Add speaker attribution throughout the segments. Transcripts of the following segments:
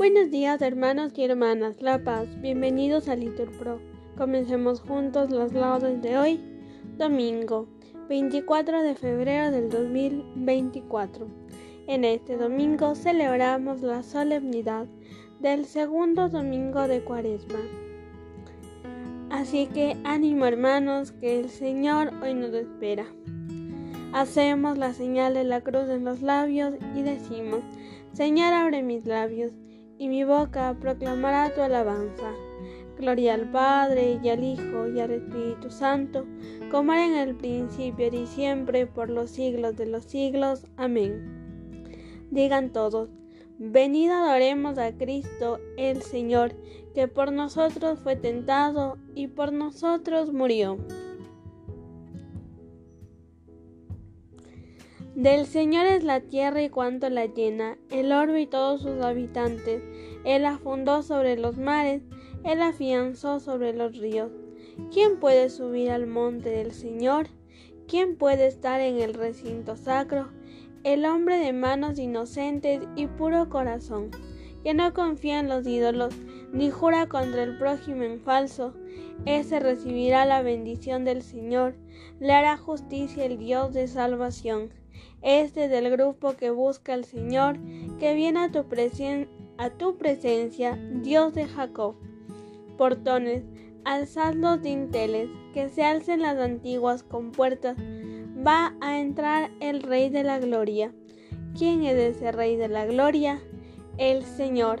Speaker 1: Buenos días hermanos y hermanas, La Paz, bienvenidos a Litur Pro. Comencemos juntos las laudes de hoy, domingo 24 de febrero del 2024. En este domingo celebramos la solemnidad del segundo domingo de Cuaresma. Así que ánimo hermanos, que el Señor hoy nos espera. Hacemos la señal de la cruz en los labios y decimos, Señor abre mis labios y mi boca proclamará tu alabanza. Gloria al Padre y al Hijo y al Espíritu Santo, como era en el principio y siempre, por los siglos de los siglos. Amén. Digan todos, venid adoremos a Cristo el Señor, que por nosotros fue tentado y por nosotros murió. Del Señor es la tierra y cuanto la llena, el orbe y todos sus habitantes. Él la fundó sobre los mares, Él afianzó sobre los ríos. ¿Quién puede subir al monte del Señor? ¿Quién puede estar en el recinto sacro? El hombre de manos inocentes y puro corazón, que no confía en los ídolos, ni jura contra el prójimo en falso, ese recibirá la bendición del Señor, le hará justicia el Dios de salvación. Este del grupo que busca al Señor, que viene a tu, a tu presencia, Dios de Jacob. Portones, alzad los dinteles, que se alcen las antiguas compuertas. Va a entrar el Rey de la Gloria. ¿Quién es ese Rey de la Gloria? El Señor,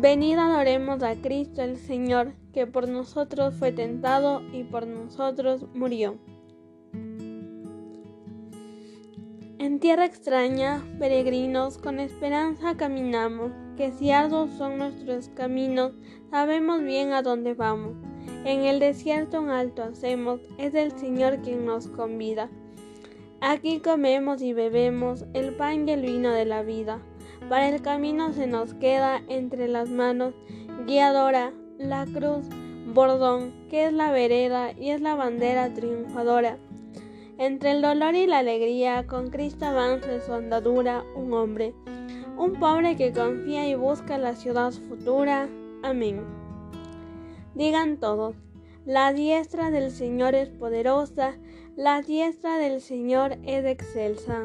Speaker 1: Venid adoremos a Cristo el Señor que por nosotros fue tentado y por nosotros murió. En tierra extraña, peregrinos, con esperanza caminamos, que si arduos son nuestros caminos, sabemos bien a dónde vamos. En el desierto un alto hacemos, es el Señor quien nos convida. Aquí comemos y bebemos el pan y el vino de la vida. Para el camino se nos queda entre las manos guiadora, la cruz, bordón, que es la vereda y es la bandera triunfadora. Entre el dolor y la alegría, con Cristo avanza en su andadura un hombre, un pobre que confía y busca la ciudad futura. Amén. Digan todos, la diestra del Señor es poderosa, la diestra del Señor es excelsa.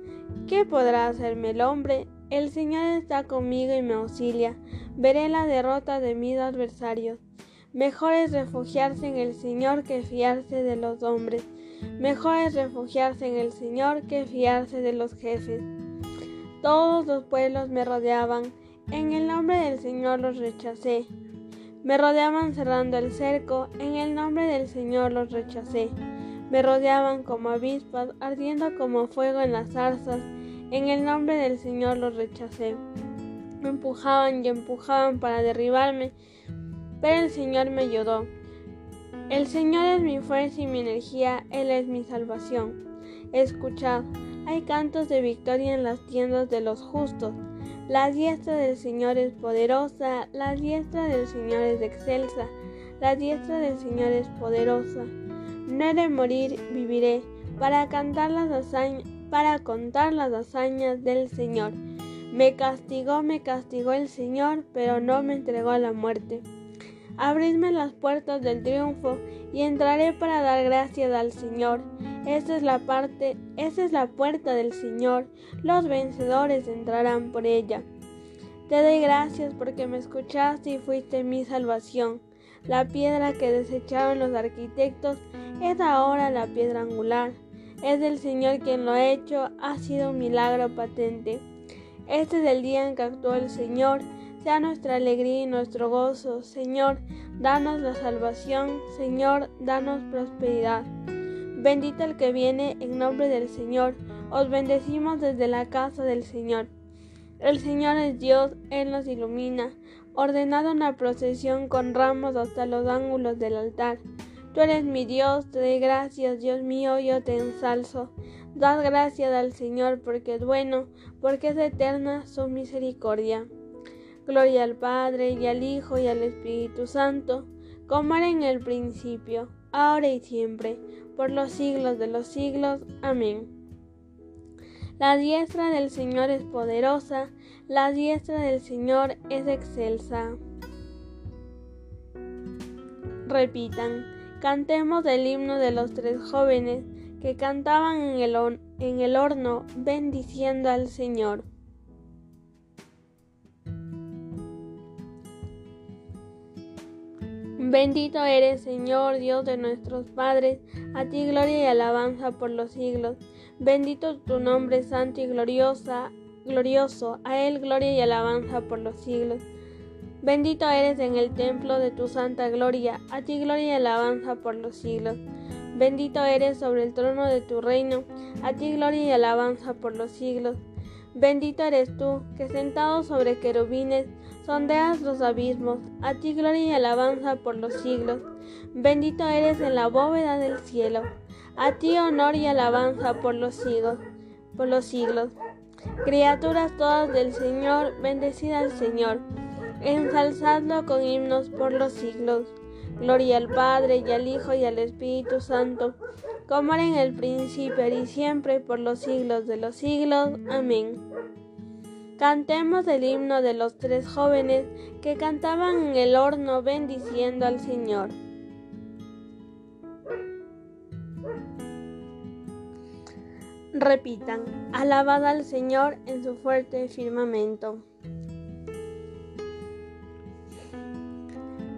Speaker 1: ¿Qué podrá hacerme el hombre? El Señor está conmigo y me auxilia. Veré la derrota de mis adversarios. Mejor es refugiarse en el Señor que fiarse de los hombres. Mejor es refugiarse en el Señor que fiarse de los jefes. Todos los pueblos me rodeaban. En el nombre del Señor los rechacé. Me rodeaban cerrando el cerco. En el nombre del Señor los rechacé. Me rodeaban como avispas, ardiendo como fuego en las zarzas. En el nombre del Señor los rechacé. Me empujaban y empujaban para derribarme, pero el Señor me ayudó. El Señor es mi fuerza y mi energía, Él es mi salvación. Escuchad, hay cantos de victoria en las tiendas de los justos. La diestra del Señor es poderosa, la diestra del Señor es excelsa, la diestra del Señor es poderosa. No he de morir, viviré, para cantar las hazañas, para contar las hazañas del Señor. Me castigó, me castigó el Señor, pero no me entregó a la muerte. Abridme las puertas del triunfo y entraré para dar gracias al Señor. Esa es la parte, esa es la puerta del Señor. Los vencedores entrarán por ella. Te doy gracias porque me escuchaste y fuiste mi salvación. La piedra que desecharon los arquitectos es ahora la piedra angular. Es el Señor quien lo ha hecho, ha sido un milagro patente. Este es el día en que actuó el Señor sea nuestra alegría y nuestro gozo. Señor, danos la salvación. Señor, danos prosperidad. Bendito el que viene en nombre del Señor. Os bendecimos desde la casa del Señor. El Señor es Dios, Él nos ilumina. Ordenado una procesión con ramos hasta los ángulos del altar. Tú eres mi Dios, te doy gracias, Dios mío, yo te ensalzo. Dad gracias al Señor porque es bueno, porque es eterna su misericordia. Gloria al Padre y al Hijo y al Espíritu Santo, como era en el principio, ahora y siempre, por los siglos de los siglos. Amén. La diestra del Señor es poderosa, la diestra del Señor es excelsa. Repitan, cantemos el himno de los tres jóvenes que cantaban en el, en el horno bendiciendo al Señor. Bendito eres, Señor, Dios de nuestros padres, a ti gloria y alabanza por los siglos. Bendito tu nombre santo y gloriosa, glorioso, a él gloria y alabanza por los siglos. Bendito eres en el templo de tu santa gloria, a ti gloria y alabanza por los siglos. Bendito eres sobre el trono de tu reino, a ti gloria y alabanza por los siglos. Bendito eres tú, que sentado sobre querubines, sondeas los abismos, a ti gloria y alabanza por los siglos. Bendito eres en la bóveda del cielo, a ti honor y alabanza por los siglos, por los siglos. Criaturas todas del Señor, bendecida al Señor, ensalzadlo con himnos por los siglos. Gloria al Padre y al Hijo y al Espíritu Santo como era en el principio y siempre por los siglos de los siglos. Amén. Cantemos el himno de los tres jóvenes que cantaban en el horno bendiciendo al Señor. Repitan, alabad al Señor en su fuerte firmamento.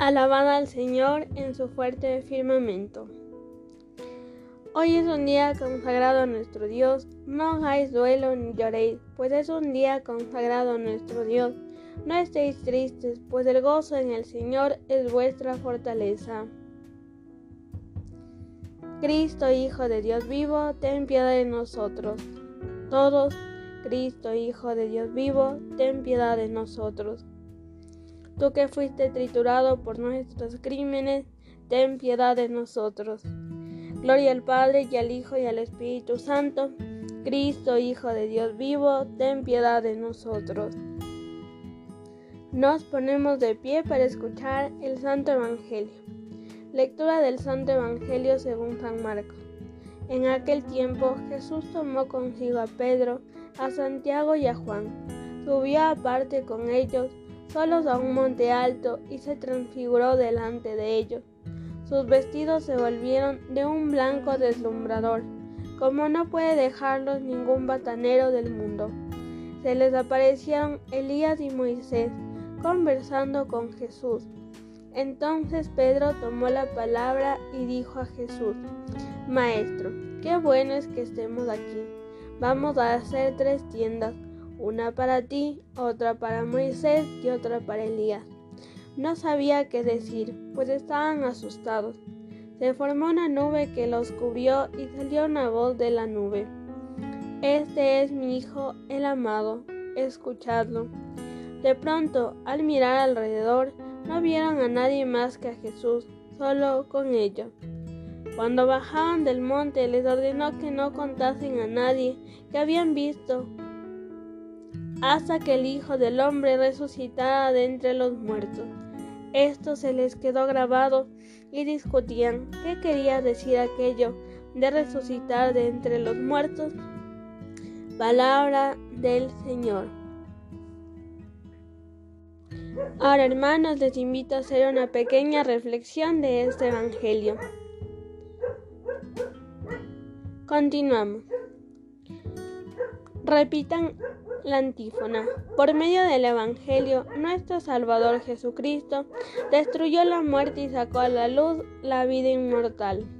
Speaker 1: Alabad al Señor en su fuerte firmamento. Hoy es un día consagrado a nuestro Dios, no hagáis duelo ni lloréis, pues es un día consagrado a nuestro Dios. No estéis tristes, pues el gozo en el Señor es vuestra fortaleza. Cristo, Hijo de Dios vivo, ten piedad de nosotros. Todos, Cristo, Hijo de Dios vivo, ten piedad de nosotros. Tú que fuiste triturado por nuestros crímenes, ten piedad de nosotros. Gloria al Padre y al Hijo y al Espíritu Santo. Cristo, Hijo de Dios vivo, ten piedad de nosotros. Nos ponemos de pie para escuchar el Santo Evangelio. Lectura del Santo Evangelio según San Marcos. En aquel tiempo Jesús tomó consigo a Pedro, a Santiago y a Juan. Subió aparte con ellos solos a un monte alto y se transfiguró delante de ellos. Sus vestidos se volvieron de un blanco deslumbrador, como no puede dejarlos ningún batanero del mundo. Se les aparecieron Elías y Moisés conversando con Jesús. Entonces Pedro tomó la palabra y dijo a Jesús, Maestro, qué bueno es que estemos aquí. Vamos a hacer tres tiendas una para ti, otra para Moisés y otra para Elías. No sabía qué decir, pues estaban asustados. Se formó una nube que los cubrió y salió una voz de la nube. Este es mi Hijo, el amado, escuchadlo. De pronto, al mirar alrededor, no vieron a nadie más que a Jesús, solo con ellos. Cuando bajaban del monte les ordenó que no contasen a nadie que habían visto hasta que el Hijo del Hombre resucitara de entre los muertos. Esto se les quedó grabado y discutían qué quería decir aquello de resucitar de entre los muertos. Palabra del Señor. Ahora hermanos les invito a hacer una pequeña reflexión de este Evangelio. Continuamos. Repitan la antífona. Por medio del Evangelio, nuestro Salvador Jesucristo destruyó la muerte y sacó a la luz la vida inmortal.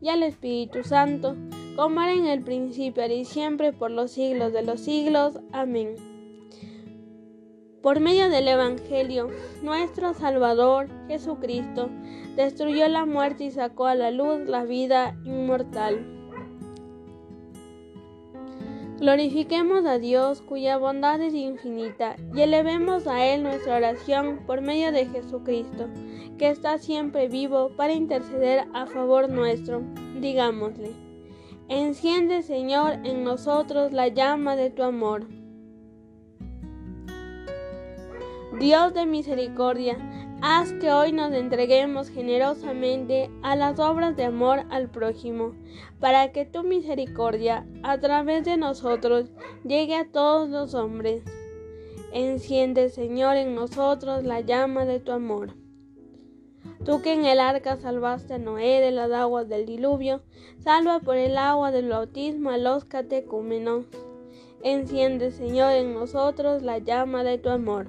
Speaker 1: y al Espíritu Santo, como era en el principio y siempre por los siglos de los siglos. Amén. Por medio del Evangelio, nuestro Salvador Jesucristo destruyó la muerte y sacó a la luz la vida inmortal. Glorifiquemos a Dios cuya bondad es infinita y elevemos a Él nuestra oración por medio de Jesucristo, que está siempre vivo para interceder a favor nuestro. Digámosle, enciende Señor en nosotros la llama de tu amor. Dios de misericordia, Haz que hoy nos entreguemos generosamente a las obras de amor al prójimo, para que tu misericordia, a través de nosotros, llegue a todos los hombres. Enciende, Señor, en nosotros la llama de tu amor. Tú que en el arca salvaste a Noé de las aguas del diluvio, salva por el agua del bautismo a los catecúmenos. Enciende, Señor, en nosotros la llama de tu amor.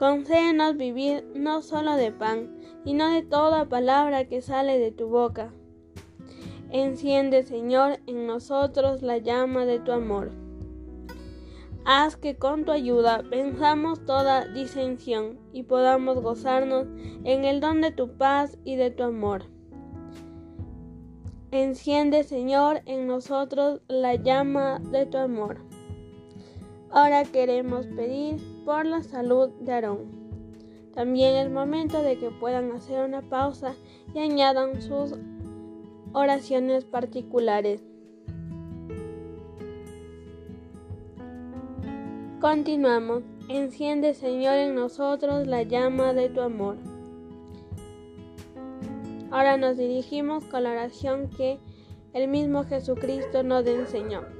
Speaker 1: Concédenos vivir no solo de pan, sino de toda palabra que sale de tu boca. Enciende, Señor, en nosotros la llama de tu amor. Haz que con tu ayuda pensamos toda disensión y podamos gozarnos en el don de tu paz y de tu amor. Enciende, Señor, en nosotros la llama de tu amor. Ahora queremos pedir por la salud de Aarón. También es momento de que puedan hacer una pausa y añadan sus oraciones particulares. Continuamos. Enciende, Señor, en nosotros la llama de tu amor. Ahora nos dirigimos con la oración que el mismo Jesucristo nos enseñó.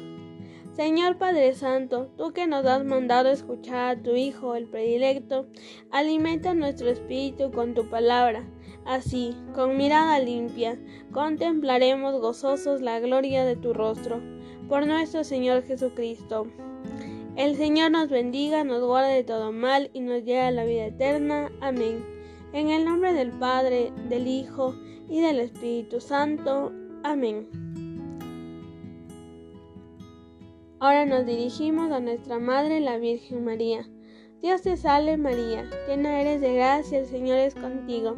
Speaker 1: Señor Padre Santo, tú que nos has mandado escuchar a tu Hijo, el predilecto, alimenta nuestro espíritu con tu palabra. Así, con mirada limpia, contemplaremos gozosos la gloria de tu rostro. Por nuestro Señor Jesucristo. El Señor nos bendiga, nos guarde de todo mal y nos lleve a la vida eterna. Amén. En el nombre del Padre, del Hijo y del Espíritu Santo. Amén. Ahora nos dirigimos a nuestra Madre, la Virgen María. Dios te salve María, llena eres de gracia, el Señor es contigo.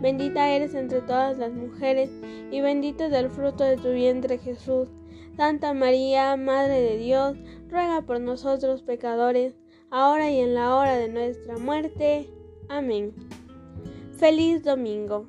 Speaker 1: Bendita eres entre todas las mujeres, y bendito es el fruto de tu vientre Jesús. Santa María, Madre de Dios, ruega por nosotros pecadores, ahora y en la hora de nuestra muerte. Amén. Feliz domingo.